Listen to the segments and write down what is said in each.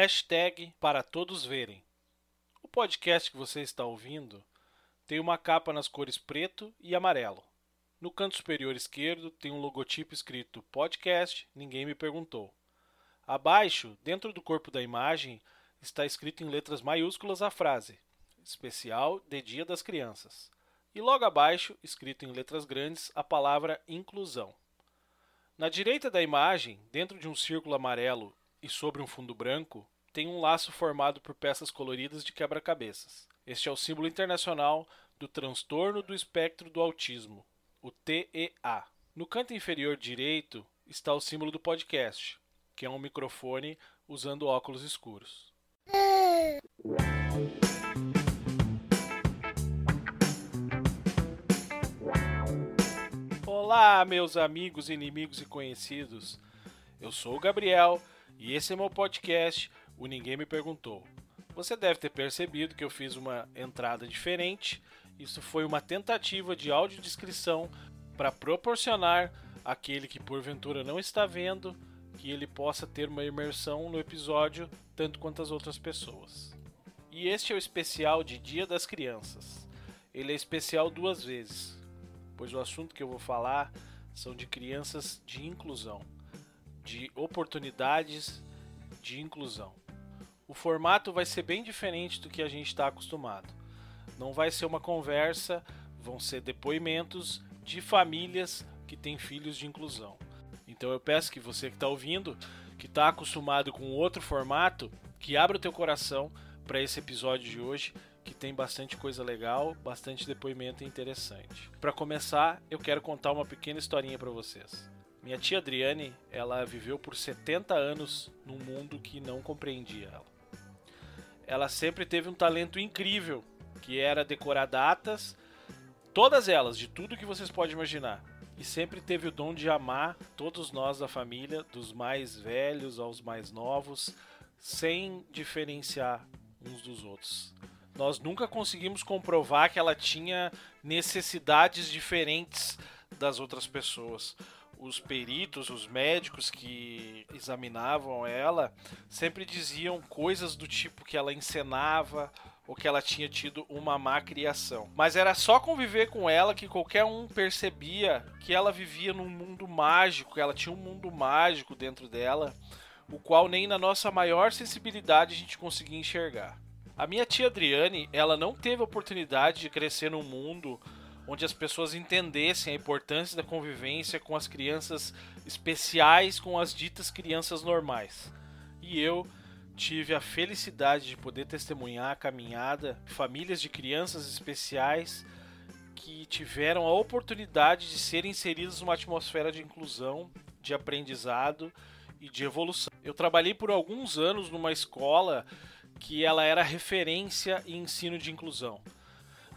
Hashtag para todos verem. O podcast que você está ouvindo tem uma capa nas cores preto e amarelo. No canto superior esquerdo tem um logotipo escrito Podcast Ninguém Me Perguntou. Abaixo, dentro do corpo da imagem, está escrito em letras maiúsculas a frase Especial de Dia das Crianças. E logo abaixo, escrito em letras grandes, a palavra Inclusão. Na direita da imagem, dentro de um círculo amarelo e sobre um fundo branco, tem um laço formado por peças coloridas de quebra-cabeças. Este é o símbolo internacional do transtorno do espectro do autismo, o TEA. No canto inferior direito está o símbolo do podcast, que é um microfone usando óculos escuros. Olá, meus amigos, inimigos e conhecidos. Eu sou o Gabriel e esse é meu podcast, o Ninguém Me Perguntou. Você deve ter percebido que eu fiz uma entrada diferente. Isso foi uma tentativa de audiodescrição para proporcionar àquele que porventura não está vendo que ele possa ter uma imersão no episódio tanto quanto as outras pessoas. E este é o especial de Dia das Crianças. Ele é especial duas vezes, pois o assunto que eu vou falar são de crianças de inclusão de oportunidades de inclusão. O formato vai ser bem diferente do que a gente está acostumado. Não vai ser uma conversa, vão ser depoimentos de famílias que têm filhos de inclusão. Então eu peço que você que está ouvindo, que está acostumado com outro formato, que abra o teu coração para esse episódio de hoje, que tem bastante coisa legal, bastante depoimento interessante. Para começar, eu quero contar uma pequena historinha para vocês. Minha tia Adriane, ela viveu por 70 anos num mundo que não compreendia ela. Ela sempre teve um talento incrível, que era decorar datas, todas elas, de tudo que vocês podem imaginar. E sempre teve o dom de amar todos nós da família, dos mais velhos aos mais novos, sem diferenciar uns dos outros. Nós nunca conseguimos comprovar que ela tinha necessidades diferentes das outras pessoas os peritos, os médicos que examinavam ela, sempre diziam coisas do tipo que ela encenava ou que ela tinha tido uma má criação. Mas era só conviver com ela que qualquer um percebia que ela vivia num mundo mágico, ela tinha um mundo mágico dentro dela, o qual nem na nossa maior sensibilidade a gente conseguia enxergar. A minha tia Adriane, ela não teve oportunidade de crescer num mundo onde as pessoas entendessem a importância da convivência com as crianças especiais com as ditas crianças normais. E eu tive a felicidade de poder testemunhar a caminhada de famílias de crianças especiais que tiveram a oportunidade de serem inseridas numa atmosfera de inclusão, de aprendizado e de evolução. Eu trabalhei por alguns anos numa escola que ela era referência em ensino de inclusão.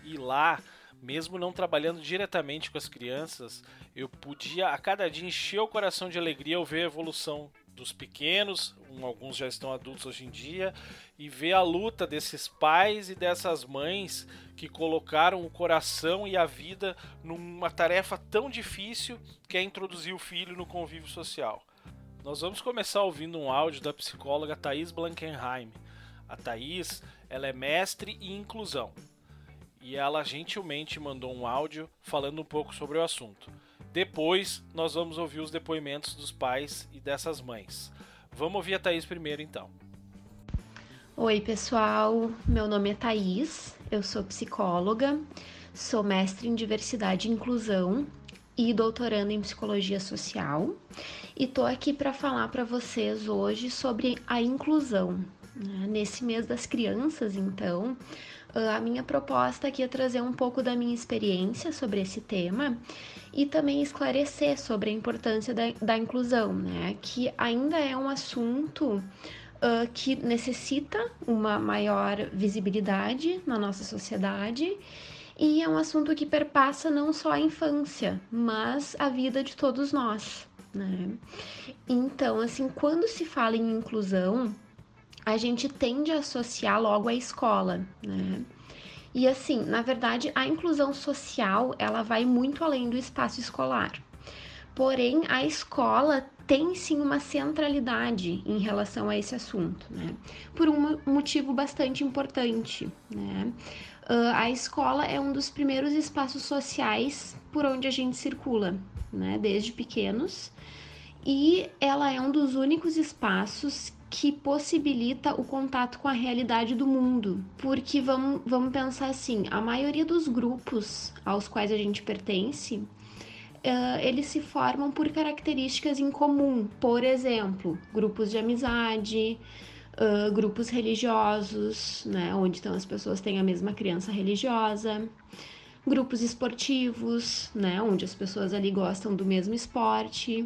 E lá mesmo não trabalhando diretamente com as crianças, eu podia a cada dia encher o coração de alegria ao ver a evolução dos pequenos, alguns já estão adultos hoje em dia, e ver a luta desses pais e dessas mães que colocaram o coração e a vida numa tarefa tão difícil que é introduzir o filho no convívio social. Nós vamos começar ouvindo um áudio da psicóloga Thais Blankenheim. A Thais ela é mestre em inclusão e ela gentilmente mandou um áudio falando um pouco sobre o assunto. Depois nós vamos ouvir os depoimentos dos pais e dessas mães. Vamos ouvir a Thaís primeiro então. Oi, pessoal. Meu nome é Thaís, eu sou psicóloga, sou mestre em diversidade e inclusão e doutorando em psicologia social. E tô aqui para falar para vocês hoje sobre a inclusão. Né? Nesse mês das crianças, então, a minha proposta aqui é trazer um pouco da minha experiência sobre esse tema e também esclarecer sobre a importância da, da inclusão, né? Que ainda é um assunto uh, que necessita uma maior visibilidade na nossa sociedade e é um assunto que perpassa não só a infância, mas a vida de todos nós, né? Então, assim, quando se fala em inclusão, a gente tende a associar logo a escola, né? E assim, na verdade, a inclusão social, ela vai muito além do espaço escolar. Porém, a escola tem sim uma centralidade em relação a esse assunto, né? Por um motivo bastante importante, né? Uh, a escola é um dos primeiros espaços sociais por onde a gente circula, né? Desde pequenos. E ela é um dos únicos espaços que possibilita o contato com a realidade do mundo. Porque vamos, vamos pensar assim: a maioria dos grupos aos quais a gente pertence uh, eles se formam por características em comum. Por exemplo, grupos de amizade, uh, grupos religiosos, né, onde então as pessoas têm a mesma criança religiosa, grupos esportivos, né, onde as pessoas ali gostam do mesmo esporte.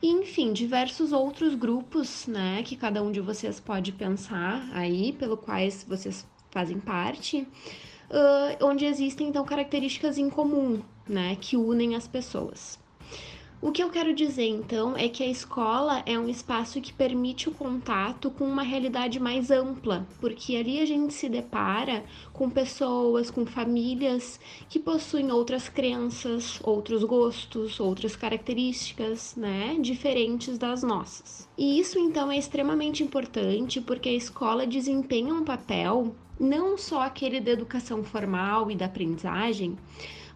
E, enfim, diversos outros grupos, né, que cada um de vocês pode pensar aí, pelo quais vocês fazem parte, uh, onde existem então características em comum, né, que unem as pessoas. O que eu quero dizer então é que a escola é um espaço que permite o contato com uma realidade mais ampla, porque ali a gente se depara com pessoas, com famílias que possuem outras crenças, outros gostos, outras características, né, diferentes das nossas. E isso então é extremamente importante porque a escola desempenha um papel não só aquele da educação formal e da aprendizagem,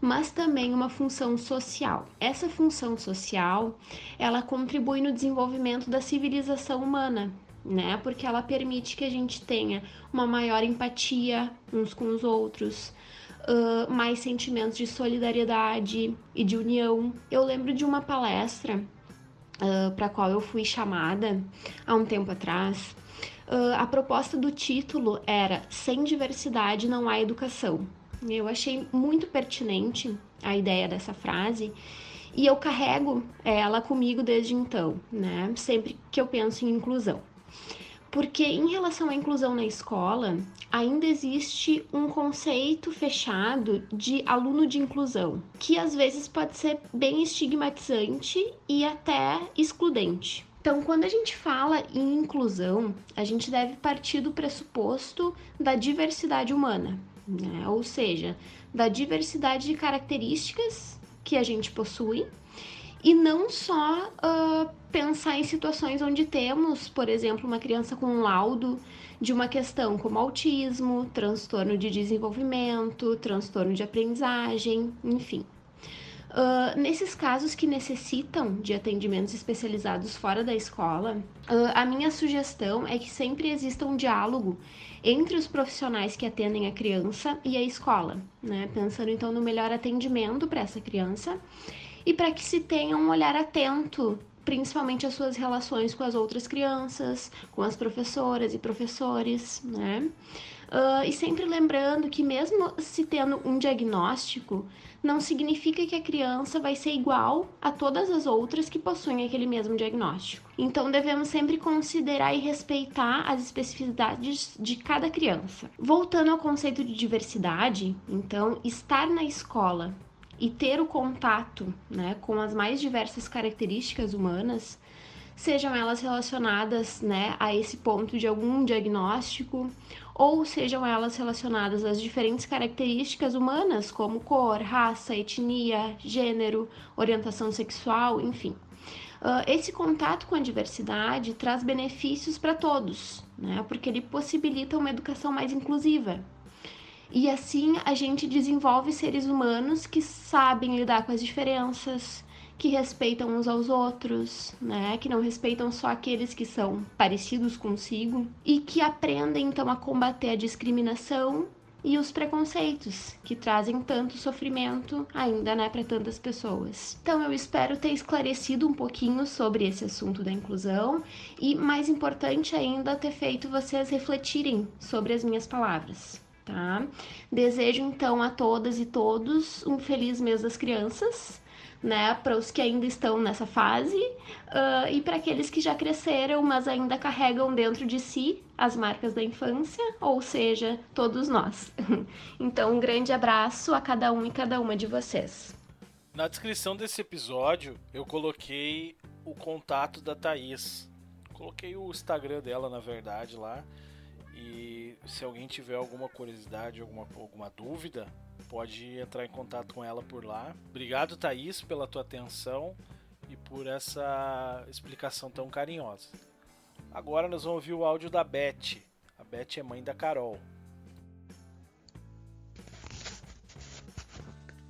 mas também uma função social. Essa função social, ela contribui no desenvolvimento da civilização humana, né? Porque ela permite que a gente tenha uma maior empatia uns com os outros, uh, mais sentimentos de solidariedade e de união. Eu lembro de uma palestra uh, para a qual eu fui chamada há um tempo atrás. Uh, a proposta do título era Sem diversidade não há educação. Eu achei muito pertinente a ideia dessa frase e eu carrego ela comigo desde então, né? Sempre que eu penso em inclusão. Porque em relação à inclusão na escola, ainda existe um conceito fechado de aluno de inclusão, que às vezes pode ser bem estigmatizante e até excludente. Então, quando a gente fala em inclusão, a gente deve partir do pressuposto da diversidade humana, né? ou seja, da diversidade de características que a gente possui e não só uh, pensar em situações onde temos, por exemplo, uma criança com um laudo de uma questão como autismo, transtorno de desenvolvimento, transtorno de aprendizagem, enfim. Uh, nesses casos que necessitam de atendimentos especializados fora da escola, uh, a minha sugestão é que sempre exista um diálogo entre os profissionais que atendem a criança e a escola, né? Pensando então no melhor atendimento para essa criança e para que se tenha um olhar atento principalmente as suas relações com as outras crianças, com as professoras e professores, né? Uh, e sempre lembrando que mesmo se tendo um diagnóstico, não significa que a criança vai ser igual a todas as outras que possuem aquele mesmo diagnóstico. Então devemos sempre considerar e respeitar as especificidades de cada criança. Voltando ao conceito de diversidade, então estar na escola e ter o contato né, com as mais diversas características humanas, sejam elas relacionadas né, a esse ponto de algum diagnóstico ou sejam elas relacionadas às diferentes características humanas, como cor, raça, etnia, gênero, orientação sexual, enfim. Uh, esse contato com a diversidade traz benefícios para todos, né? porque ele possibilita uma educação mais inclusiva. E assim a gente desenvolve seres humanos que sabem lidar com as diferenças, que respeitam uns aos outros, né? Que não respeitam só aqueles que são parecidos consigo e que aprendem então a combater a discriminação e os preconceitos que trazem tanto sofrimento ainda, né, para tantas pessoas. Então eu espero ter esclarecido um pouquinho sobre esse assunto da inclusão e mais importante ainda ter feito vocês refletirem sobre as minhas palavras. Tá? Desejo então a todas e todos um feliz mês das crianças né, para os que ainda estão nessa fase uh, e para aqueles que já cresceram, mas ainda carregam dentro de si as marcas da infância, ou seja, todos nós. então, um grande abraço a cada um e cada uma de vocês. Na descrição desse episódio, eu coloquei o contato da Thaís. Coloquei o Instagram dela, na verdade, lá. E se alguém tiver alguma curiosidade, alguma, alguma dúvida, pode entrar em contato com ela por lá. Obrigado, Thaís, pela tua atenção e por essa explicação tão carinhosa. Agora nós vamos ouvir o áudio da Beth. A Beth é mãe da Carol.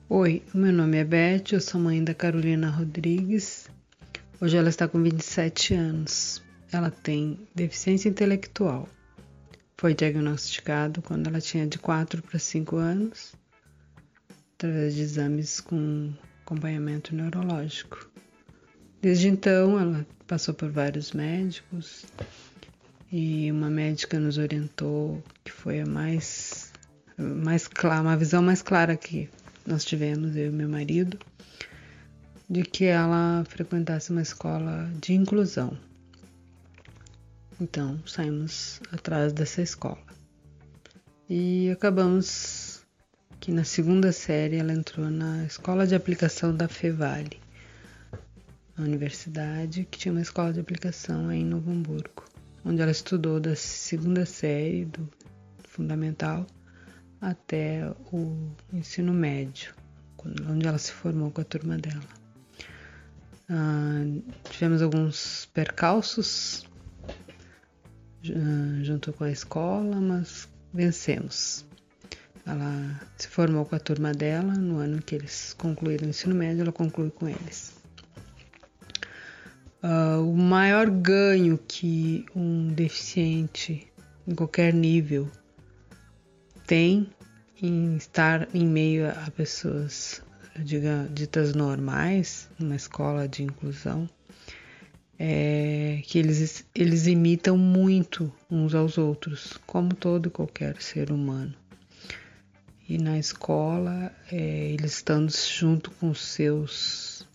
Oi, meu nome é Beth, eu sou mãe da Carolina Rodrigues. Hoje ela está com 27 anos. Ela tem deficiência intelectual. Foi diagnosticado quando ela tinha de 4 para 5 anos, através de exames com acompanhamento neurológico. Desde então, ela passou por vários médicos e uma médica nos orientou que foi a mais, mais clara, uma visão mais clara que nós tivemos, eu e meu marido, de que ela frequentasse uma escola de inclusão. Então saímos atrás dessa escola. E acabamos que na segunda série ela entrou na escola de aplicação da Fevale, a universidade que tinha uma escola de aplicação aí em Novo Hamburgo, onde ela estudou da segunda série do fundamental até o ensino médio, onde ela se formou com a turma dela. Ah, tivemos alguns percalços ah, junto com a escola, mas vencemos. Ela se formou com a turma dela no ano que eles concluíram o ensino médio, ela conclui com eles. Uh, o maior ganho que um deficiente em qualquer nível tem em estar em meio a pessoas diga, ditas normais, numa escola de inclusão, é que eles, eles imitam muito uns aos outros, como todo e qualquer ser humano. E na escola, é, eles estando junto com seus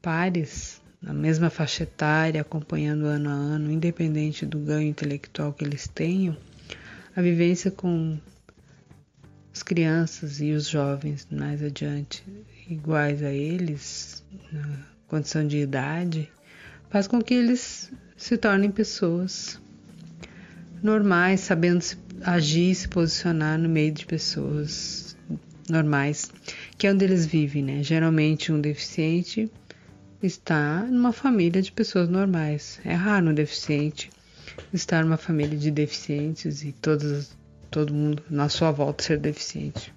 pares, na mesma faixa etária, acompanhando ano a ano, independente do ganho intelectual que eles tenham, a vivência com as crianças e os jovens mais adiante iguais a eles, na condição de idade, faz com que eles se tornem pessoas normais, sabendo se agir e se posicionar no meio de pessoas normais, que é onde eles vivem, né? Geralmente um deficiente está numa família de pessoas normais. É raro um deficiente estar numa família de deficientes e todas todo mundo na sua volta ser deficiente.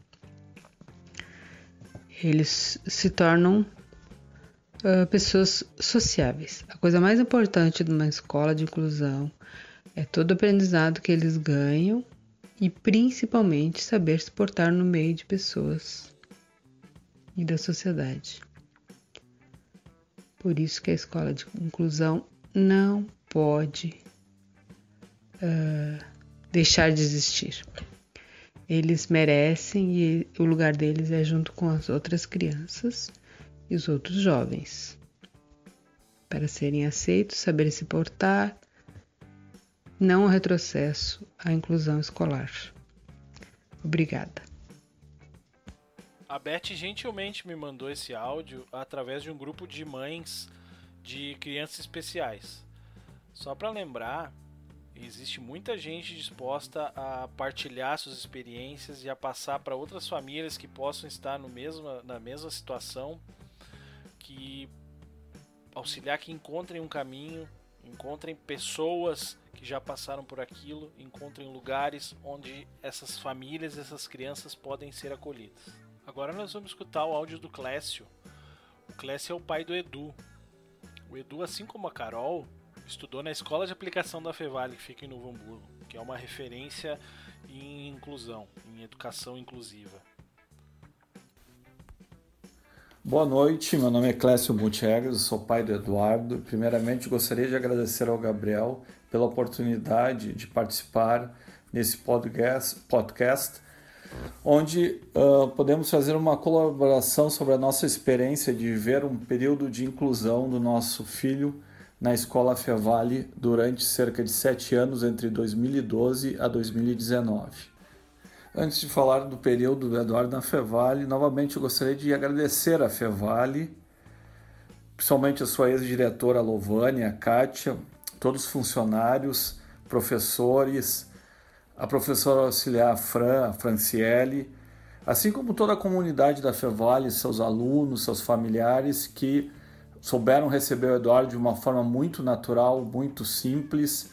Eles se tornam uh, pessoas sociáveis. A coisa mais importante de uma escola de inclusão é todo aprendizado que eles ganham e principalmente saber se portar no meio de pessoas e da sociedade. Por isso que a escola de inclusão não pode uh, deixar de existir. Eles merecem e o lugar deles é junto com as outras crianças e os outros jovens. Para serem aceitos, saberem se portar, não o retrocesso à inclusão escolar. Obrigada. A Beth gentilmente me mandou esse áudio através de um grupo de mães de crianças especiais. Só para lembrar, existe muita gente disposta a partilhar suas experiências e a passar para outras famílias que possam estar no mesma, na mesma situação, que auxiliar que encontrem um caminho, encontrem pessoas que já passaram por aquilo, encontrem lugares onde essas famílias, essas crianças podem ser acolhidas. Agora nós vamos escutar o áudio do Clécio. O Clécio é o pai do Edu. O Edu, assim como a Carol, estudou na Escola de Aplicação da Fevale, que fica em Novo Hamburgo, que é uma referência em inclusão, em educação inclusiva. Boa noite, meu nome é Clécio Gutierrez, sou pai do Eduardo. Primeiramente, gostaria de agradecer ao Gabriel pela oportunidade de participar nesse podcast, podcast onde uh, podemos fazer uma colaboração sobre a nossa experiência de viver um período de inclusão do nosso filho na Escola Fevale durante cerca de sete anos, entre 2012 a 2019. Antes de falar do período do Eduardo na Fevale, novamente eu gostaria de agradecer a Fevale, principalmente a sua ex-diretora Lovânia, a Kátia, todos os funcionários, professores, a professora auxiliar Fran, a Franciele, assim como toda a comunidade da Fevale, seus alunos, seus familiares que souberam receber o Eduardo de uma forma muito natural, muito simples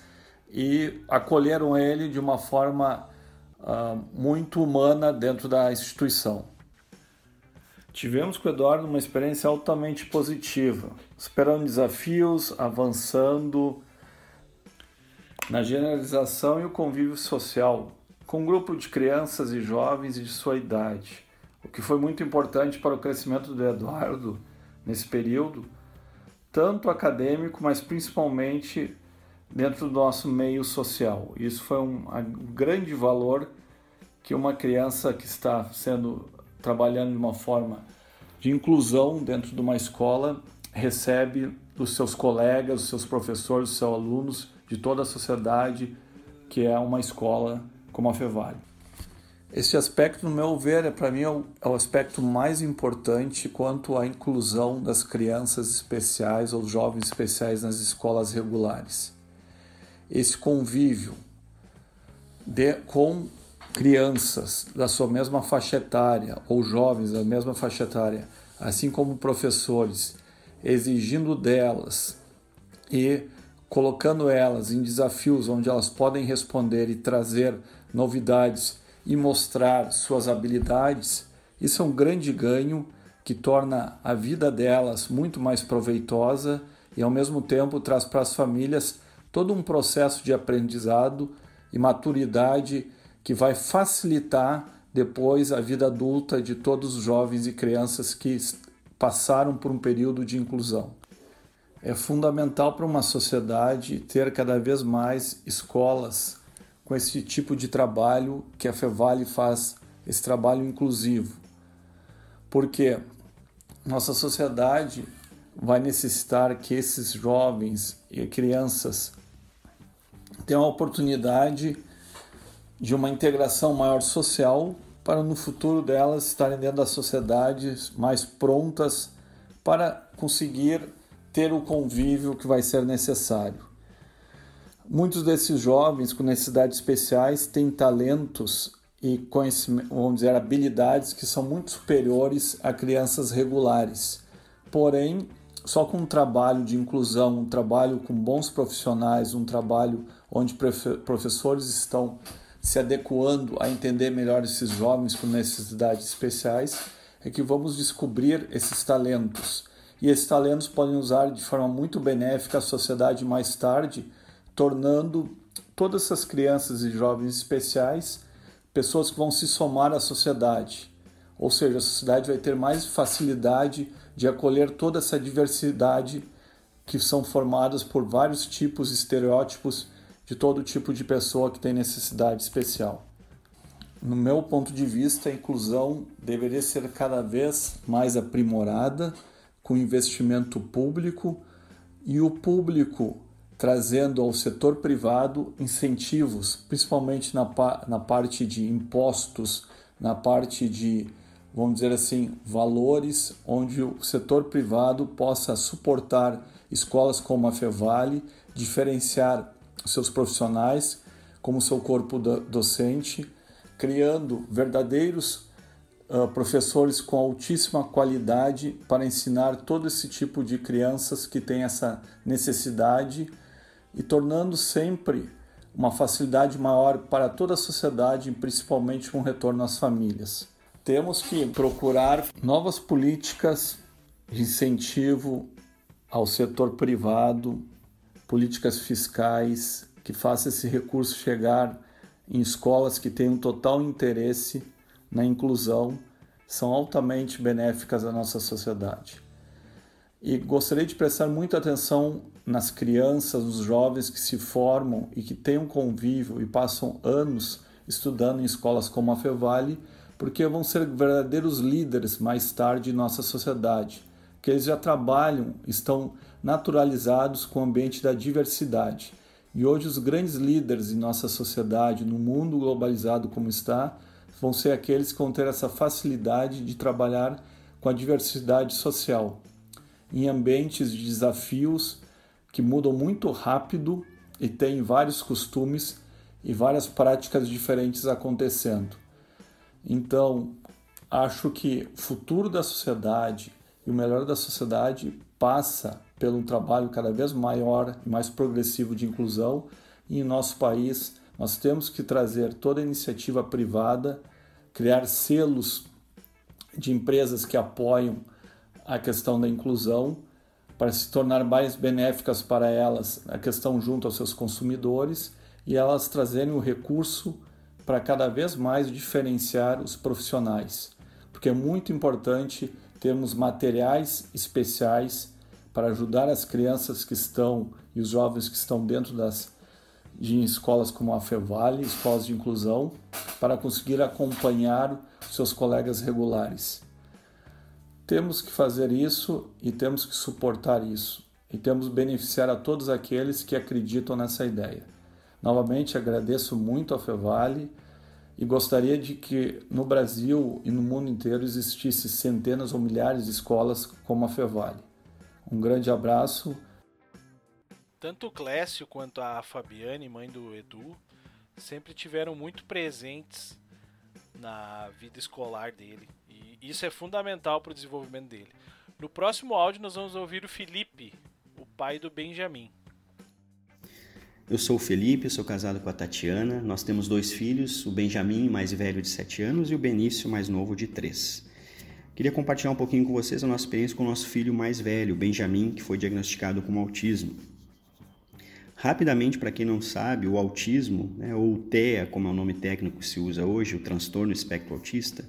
e acolheram ele de uma forma uh, muito humana dentro da instituição. Tivemos com o Eduardo uma experiência altamente positiva, superando desafios, avançando na generalização e o convívio social com um grupo de crianças e jovens de sua idade, o que foi muito importante para o crescimento do Eduardo nesse período, tanto acadêmico, mas principalmente dentro do nosso meio social. Isso foi um, um grande valor que uma criança que está sendo trabalhando de uma forma de inclusão dentro de uma escola recebe dos seus colegas, dos seus professores, dos seus alunos, de toda a sociedade que é uma escola como a Fevale. Este aspecto, no meu ver, é para mim é o, é o, aspecto mais importante quanto à inclusão das crianças especiais ou jovens especiais nas escolas regulares. Esse convívio de, com crianças da sua mesma faixa etária ou jovens da mesma faixa etária, assim como professores, exigindo delas e colocando elas em desafios onde elas podem responder e trazer novidades e mostrar suas habilidades, isso é um grande ganho que torna a vida delas muito mais proveitosa e ao mesmo tempo traz para as famílias todo um processo de aprendizado e maturidade que vai facilitar depois a vida adulta de todos os jovens e crianças que passaram por um período de inclusão. É fundamental para uma sociedade ter cada vez mais escolas com esse tipo de trabalho que a Fevale faz, esse trabalho inclusivo. Porque nossa sociedade vai necessitar que esses jovens e crianças tenham a oportunidade de uma integração maior social para no futuro delas estarem dentro da sociedade mais prontas para conseguir ter o convívio que vai ser necessário. Muitos desses jovens com necessidades especiais têm talentos e vamos dizer, habilidades que são muito superiores a crianças regulares. Porém, só com um trabalho de inclusão, um trabalho com bons profissionais, um trabalho onde professores estão se adequando a entender melhor esses jovens com necessidades especiais, é que vamos descobrir esses talentos. E esses talentos podem usar de forma muito benéfica a sociedade mais tarde, tornando todas essas crianças e jovens especiais pessoas que vão se somar à sociedade. Ou seja, a sociedade vai ter mais facilidade de acolher toda essa diversidade que são formadas por vários tipos de estereótipos de todo tipo de pessoa que tem necessidade especial. No meu ponto de vista, a inclusão deveria ser cada vez mais aprimorada com investimento público e o público trazendo ao setor privado incentivos, principalmente na, na parte de impostos, na parte de, vamos dizer assim, valores, onde o setor privado possa suportar escolas como a Fevale, diferenciar seus profissionais, como seu corpo docente, criando verdadeiros uh, professores com altíssima qualidade para ensinar todo esse tipo de crianças que têm essa necessidade e tornando sempre uma facilidade maior para toda a sociedade, principalmente com retorno às famílias. Temos que procurar novas políticas de incentivo ao setor privado políticas fiscais que façam esse recurso chegar em escolas que têm um total interesse na inclusão são altamente benéficas à nossa sociedade. E gostaria de prestar muita atenção nas crianças, nos jovens que se formam e que têm um convívio e passam anos estudando em escolas como a Fevale, porque vão ser verdadeiros líderes mais tarde em nossa sociedade, que eles já trabalham, estão naturalizados com o ambiente da diversidade. E hoje os grandes líderes em nossa sociedade, no mundo globalizado como está, vão ser aqueles que vão ter essa facilidade de trabalhar com a diversidade social, em ambientes de desafios que mudam muito rápido e têm vários costumes e várias práticas diferentes acontecendo. Então, acho que o futuro da sociedade e o melhor da sociedade passa pelo um trabalho cada vez maior e mais progressivo de inclusão. E em nosso país, nós temos que trazer toda iniciativa privada, criar selos de empresas que apoiam a questão da inclusão para se tornar mais benéficas para elas a questão junto aos seus consumidores e elas trazerem o recurso para cada vez mais diferenciar os profissionais, porque é muito importante termos materiais especiais para ajudar as crianças que estão e os jovens que estão dentro das de escolas como a Fevale, escolas de inclusão, para conseguir acompanhar seus colegas regulares. Temos que fazer isso e temos que suportar isso e temos beneficiar a todos aqueles que acreditam nessa ideia. Novamente agradeço muito a Fevale e gostaria de que no Brasil e no mundo inteiro existisse centenas ou milhares de escolas como a Fevale. Um grande abraço. Tanto o Clécio quanto a Fabiane, mãe do Edu, sempre tiveram muito presentes na vida escolar dele. E isso é fundamental para o desenvolvimento dele. No próximo áudio, nós vamos ouvir o Felipe, o pai do Benjamin. Eu sou o Felipe, sou casado com a Tatiana. Nós temos dois filhos, o Benjamin, mais velho de 7 anos, e o Benício, mais novo de 3. Queria compartilhar um pouquinho com vocês a nossa experiência com o nosso filho mais velho, o Benjamin, que foi diagnosticado com autismo. Rapidamente, para quem não sabe, o autismo, né, ou TEA, como é o nome técnico que se usa hoje, o transtorno espectro autista,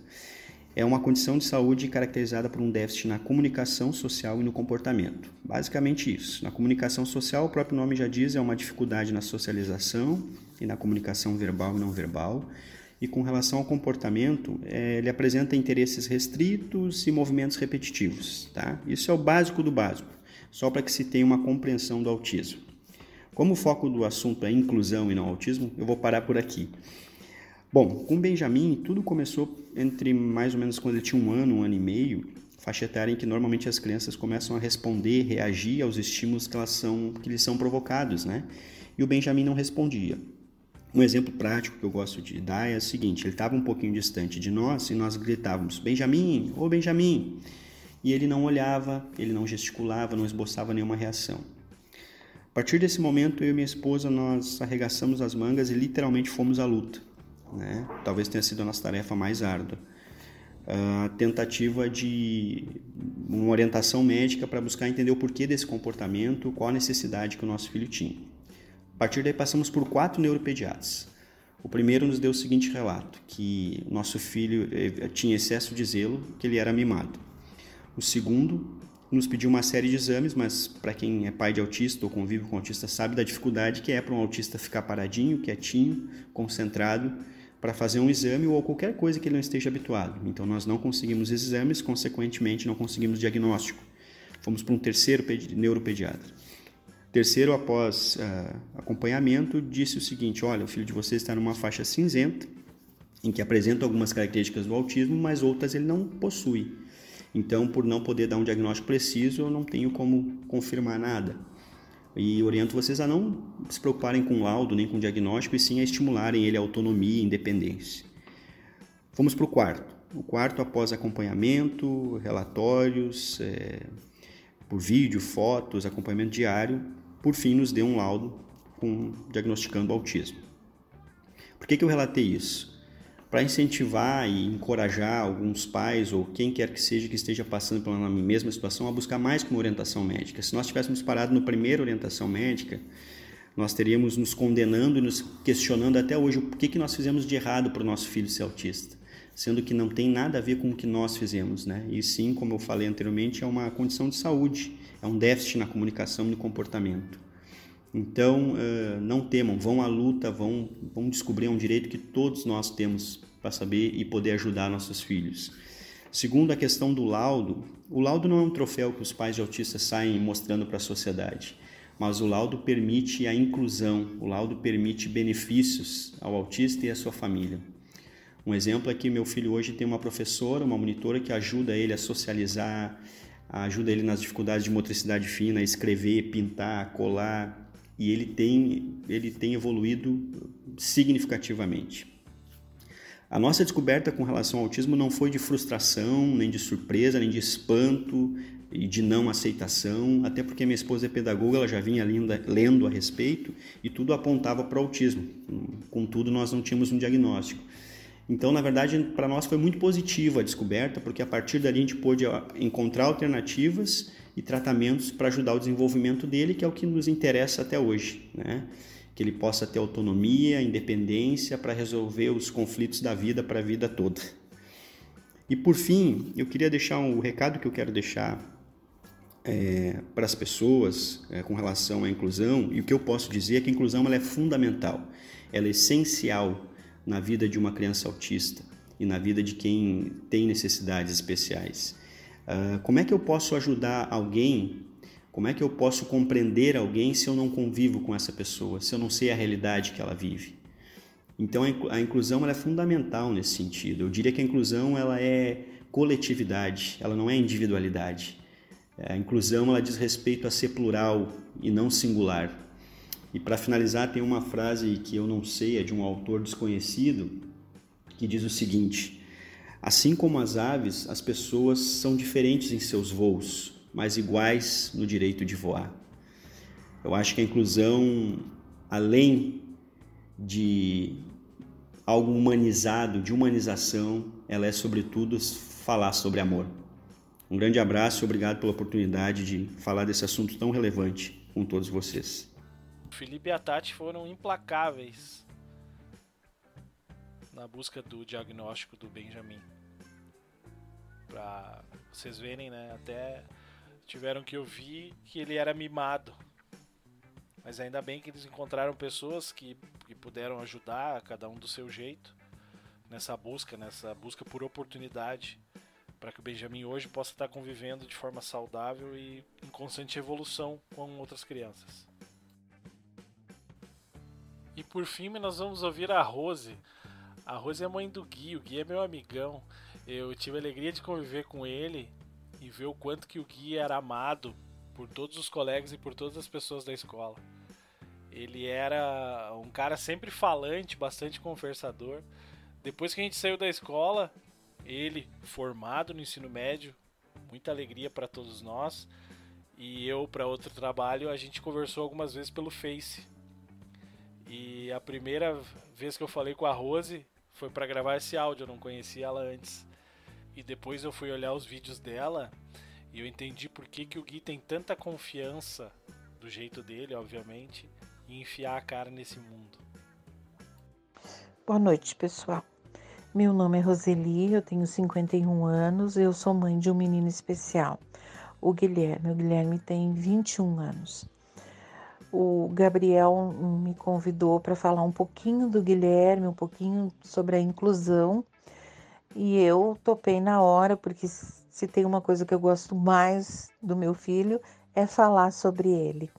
é uma condição de saúde caracterizada por um déficit na comunicação social e no comportamento. Basicamente isso. Na comunicação social, o próprio nome já diz, é uma dificuldade na socialização e na comunicação verbal e não verbal. E com relação ao comportamento, é, ele apresenta interesses restritos e movimentos repetitivos. Tá? Isso é o básico do básico, só para que se tenha uma compreensão do autismo. Como o foco do assunto é inclusão e não autismo, eu vou parar por aqui. Bom, com Benjamin, tudo começou entre mais ou menos quando ele tinha um ano, um ano e meio, faixa etária em que normalmente as crianças começam a responder, reagir aos estímulos que, elas são, que lhes são provocados, né? E o Benjamin não respondia. Um exemplo prático que eu gosto de dar é o seguinte: ele estava um pouquinho distante de nós e nós gritávamos: Benjamin, ô Benjamin! E ele não olhava, ele não gesticulava, não esboçava nenhuma reação. A partir desse momento, eu e minha esposa nós arregaçamos as mangas e literalmente fomos à luta né? Talvez tenha sido a nossa tarefa mais árdua. A tentativa de uma orientação médica para buscar entender o porquê desse comportamento, qual a necessidade que o nosso filho tinha. A partir daí passamos por quatro neuropediatras. O primeiro nos deu o seguinte relato, que nosso filho eh, tinha excesso de zelo, que ele era mimado. O segundo nos pediu uma série de exames, mas para quem é pai de autista ou convive com autista sabe da dificuldade que é para um autista ficar paradinho, quietinho, concentrado para fazer um exame ou qualquer coisa que ele não esteja habituado. Então nós não conseguimos exames, consequentemente não conseguimos diagnóstico. Fomos para um terceiro neuropediatra. Terceiro, após uh, acompanhamento, disse o seguinte: olha, o filho de vocês está numa faixa cinzenta, em que apresenta algumas características do autismo, mas outras ele não possui. Então, por não poder dar um diagnóstico preciso, eu não tenho como confirmar nada. E oriento vocês a não se preocuparem com laudo nem com diagnóstico, e sim a estimularem ele a autonomia e independência. Vamos para o quarto. O quarto, após acompanhamento, relatórios, é, por vídeo, fotos, acompanhamento diário, por fim nos deu um laudo com, diagnosticando autismo. Por que, que eu relatei isso? Para incentivar e encorajar alguns pais ou quem quer que seja que esteja passando pela mesma situação a buscar mais uma orientação médica. Se nós tivéssemos parado no primeiro orientação médica, nós teríamos nos condenando e nos questionando até hoje o que, que nós fizemos de errado para o nosso filho ser autista, sendo que não tem nada a ver com o que nós fizemos, né? E sim, como eu falei anteriormente, é uma condição de saúde, é um déficit na comunicação e no comportamento. Então, uh, não temam, vão à luta, vão, vão descobrir um direito que todos nós temos para saber e poder ajudar nossos filhos. Segundo a questão do laudo, o laudo não é um troféu que os pais de autistas saem mostrando para a sociedade, mas o laudo permite a inclusão, o laudo permite benefícios ao autista e à sua família. Um exemplo é que meu filho hoje tem uma professora, uma monitora que ajuda ele a socializar, ajuda ele nas dificuldades de motricidade fina, a escrever, pintar, colar, e ele tem, ele tem evoluído significativamente. A nossa descoberta com relação ao autismo não foi de frustração, nem de surpresa, nem de espanto e de não aceitação, até porque minha esposa é pedagoga, ela já vinha lendo a respeito e tudo apontava para o autismo. Contudo, nós não tínhamos um diagnóstico. Então, na verdade, para nós foi muito positiva a descoberta, porque a partir dali a gente pôde encontrar alternativas e tratamentos para ajudar o desenvolvimento dele, que é o que nos interessa até hoje, né? que ele possa ter autonomia, independência para resolver os conflitos da vida para a vida toda. E por fim, eu queria deixar um, o recado que eu quero deixar é, para as pessoas é, com relação à inclusão, e o que eu posso dizer é que a inclusão ela é fundamental, ela é essencial na vida de uma criança autista e na vida de quem tem necessidades especiais. Uh, como é que eu posso ajudar alguém como é que eu posso compreender alguém se eu não convivo com essa pessoa, se eu não sei a realidade que ela vive? Então a inclusão é fundamental nesse sentido. Eu diria que a inclusão ela é coletividade, ela não é individualidade. A inclusão ela diz respeito a ser plural e não singular. E para finalizar tem uma frase que eu não sei, é de um autor desconhecido, que diz o seguinte: Assim como as aves, as pessoas são diferentes em seus voos, mas iguais no direito de voar. Eu acho que a inclusão, além de algo humanizado, de humanização, ela é sobretudo falar sobre amor. Um grande abraço e obrigado pela oportunidade de falar desse assunto tão relevante com todos vocês. Felipe e a Tati foram implacáveis na busca do diagnóstico do Benjamin. Para vocês verem, né, até tiveram que ouvir que ele era mimado. Mas ainda bem que eles encontraram pessoas que, que puderam ajudar, cada um do seu jeito, nessa busca, nessa busca por oportunidade, para que o Benjamin hoje possa estar convivendo de forma saudável e em constante evolução com outras crianças. E por fim, nós vamos ouvir a Rose. A Rose é mãe do Gui, o Gui é meu amigão. Eu tive a alegria de conviver com ele e ver o quanto que o Gui era amado por todos os colegas e por todas as pessoas da escola. Ele era um cara sempre falante, bastante conversador. Depois que a gente saiu da escola, ele formado no ensino médio, muita alegria para todos nós. E eu para outro trabalho, a gente conversou algumas vezes pelo Face. E a primeira vez que eu falei com a Rose foi para gravar esse áudio, eu não conhecia ela antes. E depois eu fui olhar os vídeos dela e eu entendi por que, que o Gui tem tanta confiança, do jeito dele, obviamente, em enfiar a cara nesse mundo. Boa noite, pessoal. Meu nome é Roseli, eu tenho 51 anos, eu sou mãe de um menino especial, o Guilherme. O Guilherme tem 21 anos. O Gabriel me convidou para falar um pouquinho do Guilherme, um pouquinho sobre a inclusão. E eu topei na hora, porque se tem uma coisa que eu gosto mais do meu filho é falar sobre ele.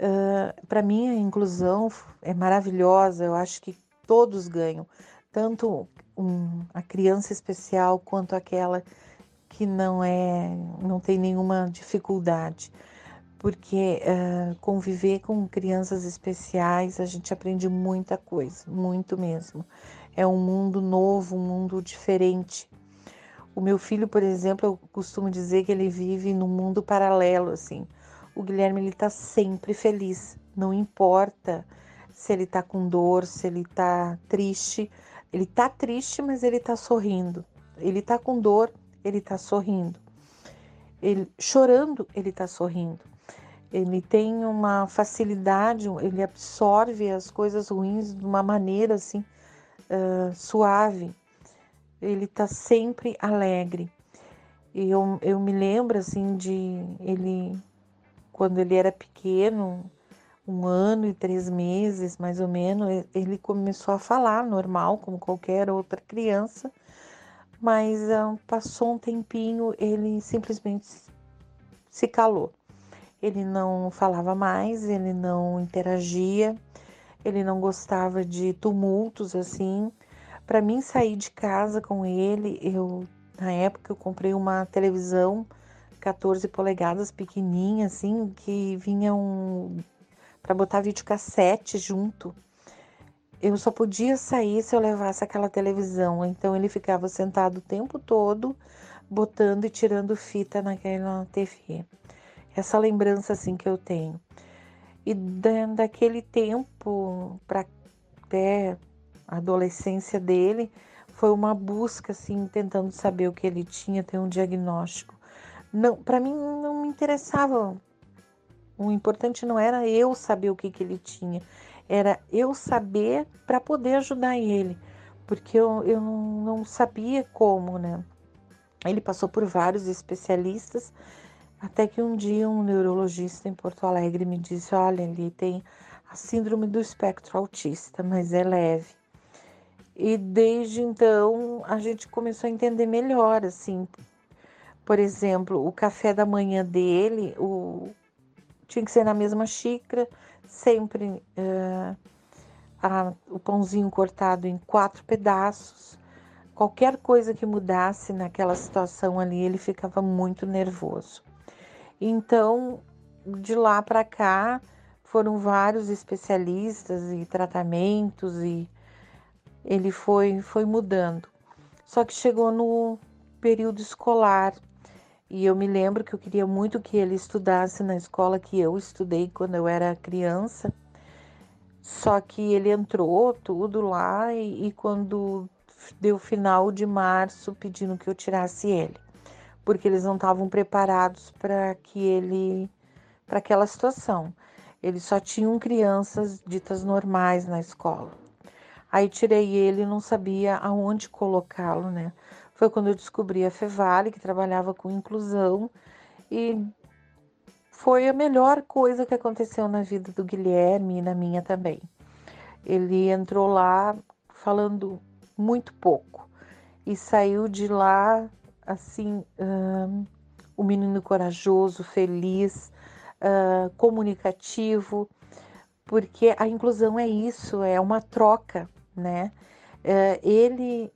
Uh, Para mim, a inclusão é maravilhosa, eu acho que todos ganham, tanto um, a criança especial quanto aquela que não é, não tem nenhuma dificuldade, porque uh, conviver com crianças especiais a gente aprende muita coisa, muito mesmo é um mundo novo, um mundo diferente. O meu filho, por exemplo, eu costumo dizer que ele vive num mundo paralelo, assim. O Guilherme ele está sempre feliz, não importa se ele está com dor, se ele está triste. Ele está triste, mas ele está sorrindo. Ele está com dor, ele está sorrindo. Ele chorando, ele está sorrindo. Ele tem uma facilidade, ele absorve as coisas ruins de uma maneira assim uh, suave, ele está sempre alegre. E eu, eu me lembro assim de ele, quando ele era pequeno, um ano e três meses mais ou menos, ele começou a falar normal, como qualquer outra criança, mas uh, passou um tempinho, ele simplesmente se calou. Ele não falava mais, ele não interagia, ele não gostava de tumultos assim. Para mim sair de casa com ele, eu na época eu comprei uma televisão 14 polegadas pequenininha assim, que vinha um para botar videocassete junto. eu só podia sair se eu levasse aquela televisão. Então ele ficava sentado o tempo todo, botando e tirando fita naquela TV. Essa lembrança assim que eu tenho. E daquele tempo para até a adolescência dele, foi uma busca assim, tentando saber o que ele tinha, ter um diagnóstico. Não, para mim não me interessava. O importante não era eu saber o que, que ele tinha, era eu saber para poder ajudar ele, porque eu, eu não sabia como, né? Ele passou por vários especialistas, até que um dia um neurologista em Porto Alegre me disse: Olha, ele tem a síndrome do espectro autista, mas é leve. E desde então a gente começou a entender melhor, assim. Por exemplo, o café da manhã dele, o... tinha que ser na mesma xícara, sempre uh, a, o pãozinho cortado em quatro pedaços. Qualquer coisa que mudasse naquela situação ali, ele ficava muito nervoso. Então, de lá para cá, foram vários especialistas e tratamentos e ele foi foi mudando. Só que chegou no período escolar e eu me lembro que eu queria muito que ele estudasse na escola que eu estudei quando eu era criança. Só que ele entrou tudo lá e, e quando deu final de março pedindo que eu tirasse ele, porque eles não estavam preparados para que ele para aquela situação. Eles só tinham crianças ditas normais na escola. Aí tirei ele não sabia aonde colocá-lo, né? Foi quando eu descobri a Fevale, que trabalhava com inclusão, e foi a melhor coisa que aconteceu na vida do Guilherme e na minha também. Ele entrou lá falando muito pouco e saiu de lá assim, um, menino corajoso, feliz, uh, comunicativo, porque a inclusão é isso, é uma troca, né? Uh, ele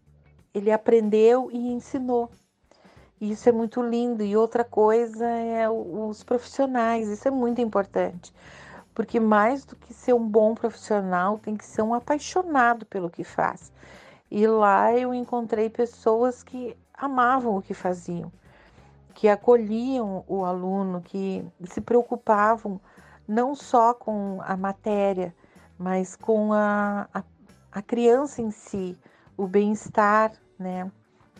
ele aprendeu e ensinou. Isso é muito lindo. E outra coisa é os profissionais, isso é muito importante. Porque mais do que ser um bom profissional, tem que ser um apaixonado pelo que faz. E lá eu encontrei pessoas que amavam o que faziam, que acolhiam o aluno, que se preocupavam não só com a matéria, mas com a, a, a criança em si, o bem-estar, né?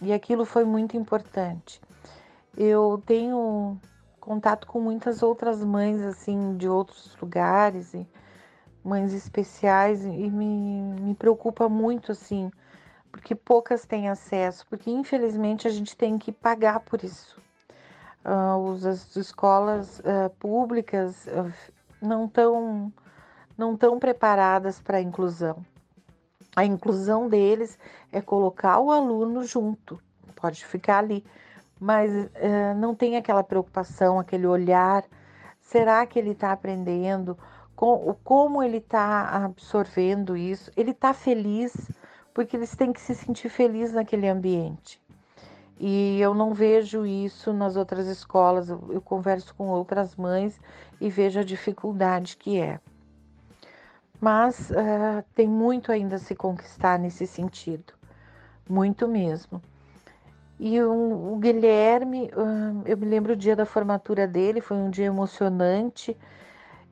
E aquilo foi muito importante. Eu tenho contato com muitas outras mães, assim, de outros lugares, e mães especiais, e me, me preocupa muito, assim, porque poucas têm acesso, porque infelizmente a gente tem que pagar por isso. Uh, as escolas uh, públicas uh, não estão não tão preparadas para a inclusão. A inclusão deles é colocar o aluno junto, pode ficar ali, mas não tem aquela preocupação, aquele olhar. Será que ele está aprendendo? Com, como ele está absorvendo isso? Ele está feliz? Porque eles têm que se sentir felizes naquele ambiente. E eu não vejo isso nas outras escolas. Eu, converso com outras mães e vejo a dificuldade que é mas uh, tem muito ainda a se conquistar nesse sentido, muito mesmo. E o, o Guilherme, uh, eu me lembro o dia da formatura dele, foi um dia emocionante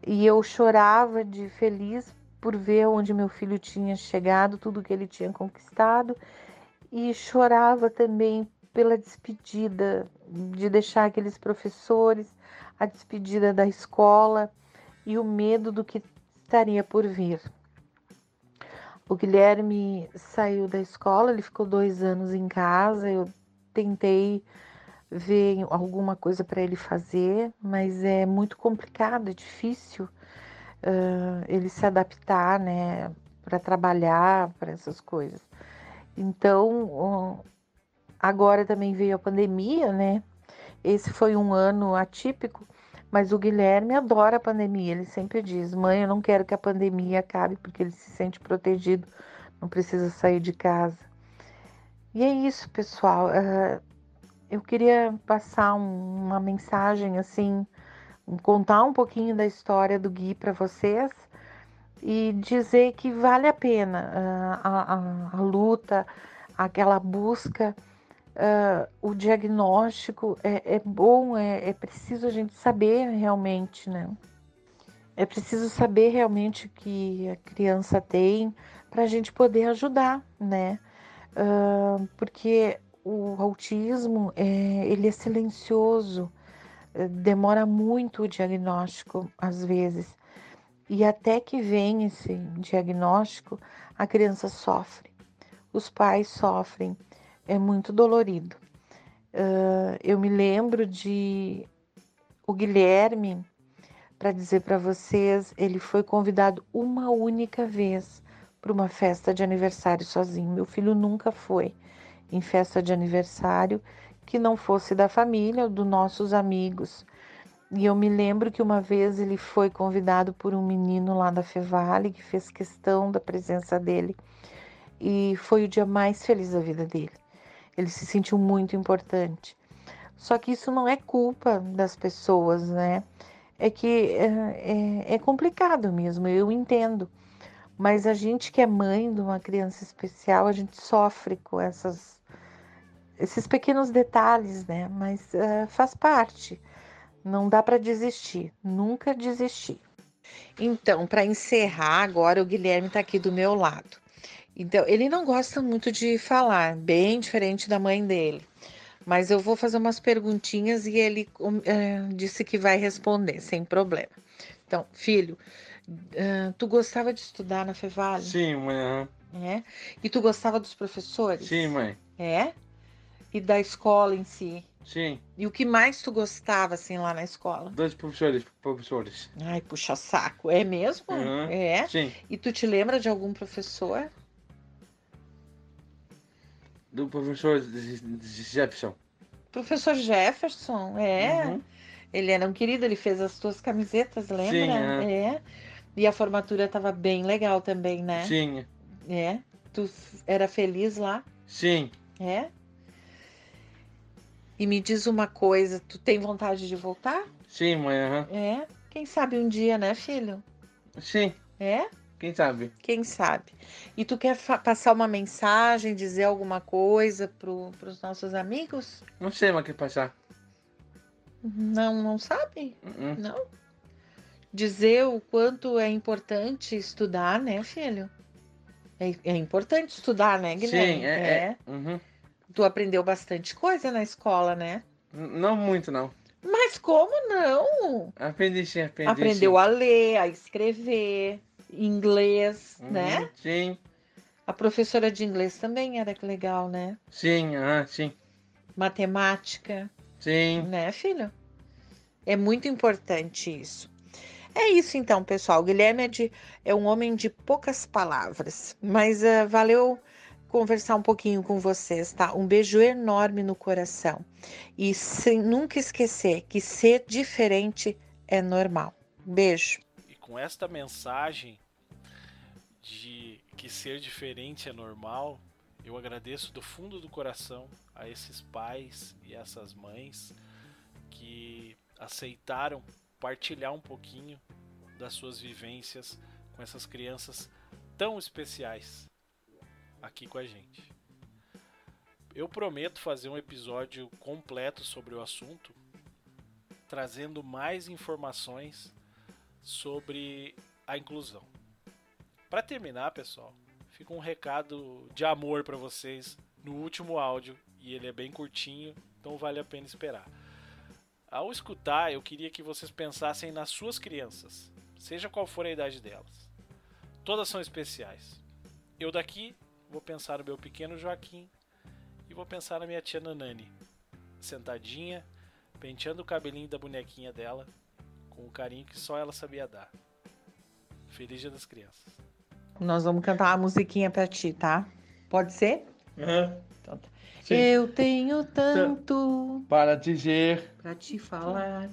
e eu chorava de feliz por ver onde meu filho tinha chegado, tudo que ele tinha conquistado, e chorava também pela despedida, de deixar aqueles professores, a despedida da escola e o medo do que estaria por vir. O Guilherme saiu da escola, ele ficou dois anos em casa. Eu tentei ver alguma coisa para ele fazer, mas é muito complicado, é difícil uh, ele se adaptar, né, para trabalhar, para essas coisas. Então, agora também veio a pandemia, né? Esse foi um ano atípico mas o Guilherme adora a pandemia. Ele sempre diz: Mãe, eu não quero que a pandemia acabe, porque ele se sente protegido, não precisa sair de casa. E é isso, pessoal. Eu queria passar um, uma mensagem assim, contar um pouquinho da história do Gui para vocês. e dizer que vale a pena uh, a, a, a, luta, aquela busca, uh, o diagnóstico é, é bom, é, é, preciso a gente saber realmente, né? É preciso saber realmente o que a criança tem para a gente poder ajudar, né? Uh, porque o autismo é, ele é silencioso, demora muito o diagnóstico às vezes. E até que vem esse diagnóstico, a criança sofre, os pais sofrem, é muito dolorido. Uh, eu me lembro de o Guilherme, para dizer para vocês, ele foi convidado uma única vez para uma festa de aniversário sozinho. Meu filho nunca foi em festa de aniversário que não fosse da família ou dos nossos amigos. E eu me lembro que uma vez ele foi convidado por um menino lá da Fevale que fez questão da presença dele e foi o dia mais feliz da vida dele. Ele se sentiu muito importante. Só que isso não é culpa das pessoas, né? É que é, é, é complicado mesmo, eu entendo. Mas a gente que é mãe de uma criança especial, a gente sofre com essas, esses pequenos detalhes, né? Mas uh, faz parte. Não dá para desistir, nunca desistir. Então, para encerrar, agora o Guilherme está aqui do meu lado. Então, ele não gosta muito de falar, bem diferente da mãe dele. Mas eu vou fazer umas perguntinhas e ele é, disse que vai responder, sem problema. Então, filho, uh, tu gostava de estudar na Fevale? Sim, mãe. É? E tu gostava dos professores? Sim, mãe. É? E da escola em si? Sim. E o que mais tu gostava, assim, lá na escola? Dois professores, professores. Ai, puxa saco. É mesmo? Uhum. É? Sim. E tu te lembra de algum professor? Do professor Jefferson. Professor Jefferson, é. Uhum. Ele era um querido, ele fez as tuas camisetas, lembra? Sim, uhum. é. E a formatura tava bem legal também, né? Sim. É. Tu era feliz lá? Sim. É? E me diz uma coisa, tu tem vontade de voltar? Sim, mãe. Uhum. É? Quem sabe um dia, né, filho? Sim. É? Quem sabe? Quem sabe? E tu quer passar uma mensagem, dizer alguma coisa pro, pros nossos amigos? Não sei mais o que passar. Não, não sabe? Uhum. Não? Dizer o quanto é importante estudar, né, filho? É, é importante estudar, né, Guilherme? Sim, é. é. Uhum. Tu aprendeu bastante coisa na escola, né? Não muito, não. Mas como não? Aprendi sim, aprendi Aprendeu sim. a ler, a escrever, inglês, Uhum, né? Sim, A professora de inglês também era legal, né? sim, uhum, sim, Matemática, sim. né, filho? É muito importante isso. É isso então, pessoal. O Guilherme é, de, é um homem de poucas palavras, mas uh, valeu conversar um pouquinho com vocês, tá? Um beijo enorme no coração. E sem nunca esquecer que ser diferente é normal. Beijo. E com esta mensagem de que ser diferente é normal, eu agradeço do fundo do coração a esses pais e essas mães que aceitaram partilhar um pouquinho das suas vivências com essas crianças tão especiais aqui com a gente. Eu prometo fazer um episódio completo sobre o assunto, trazendo mais informações sobre a inclusão. Para terminar, pessoal, fica um recado de amor para vocês no último áudio e ele é bem curtinho, então vale a pena esperar. Ao escutar, eu queria que vocês pensassem nas suas crianças, seja qual for a idade delas. Todas são especiais. Eu daqui vou pensar no meu pequeno Joaquim e vou pensar na minha tia Nanani, sentadinha, penteando o cabelinho da bonequinha dela, com o carinho que só ela sabia dar. Feliz Dia das Crianças. Nós vamos cantar uma musiquinha pra ti, tá? Pode ser? Uhum. Então tá. Eu tenho tanto Para dizer, pra te falar,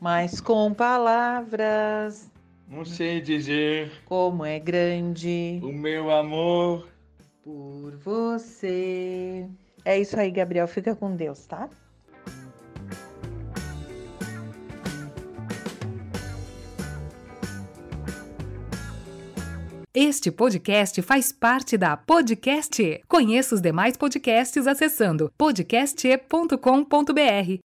mas com palavras, não sei dizer, como é grande o meu amor. Por você. É isso aí, Gabriel. Fica com Deus, tá? Este podcast faz parte da Podcast. Conheça os demais podcasts acessando podcast.com.br.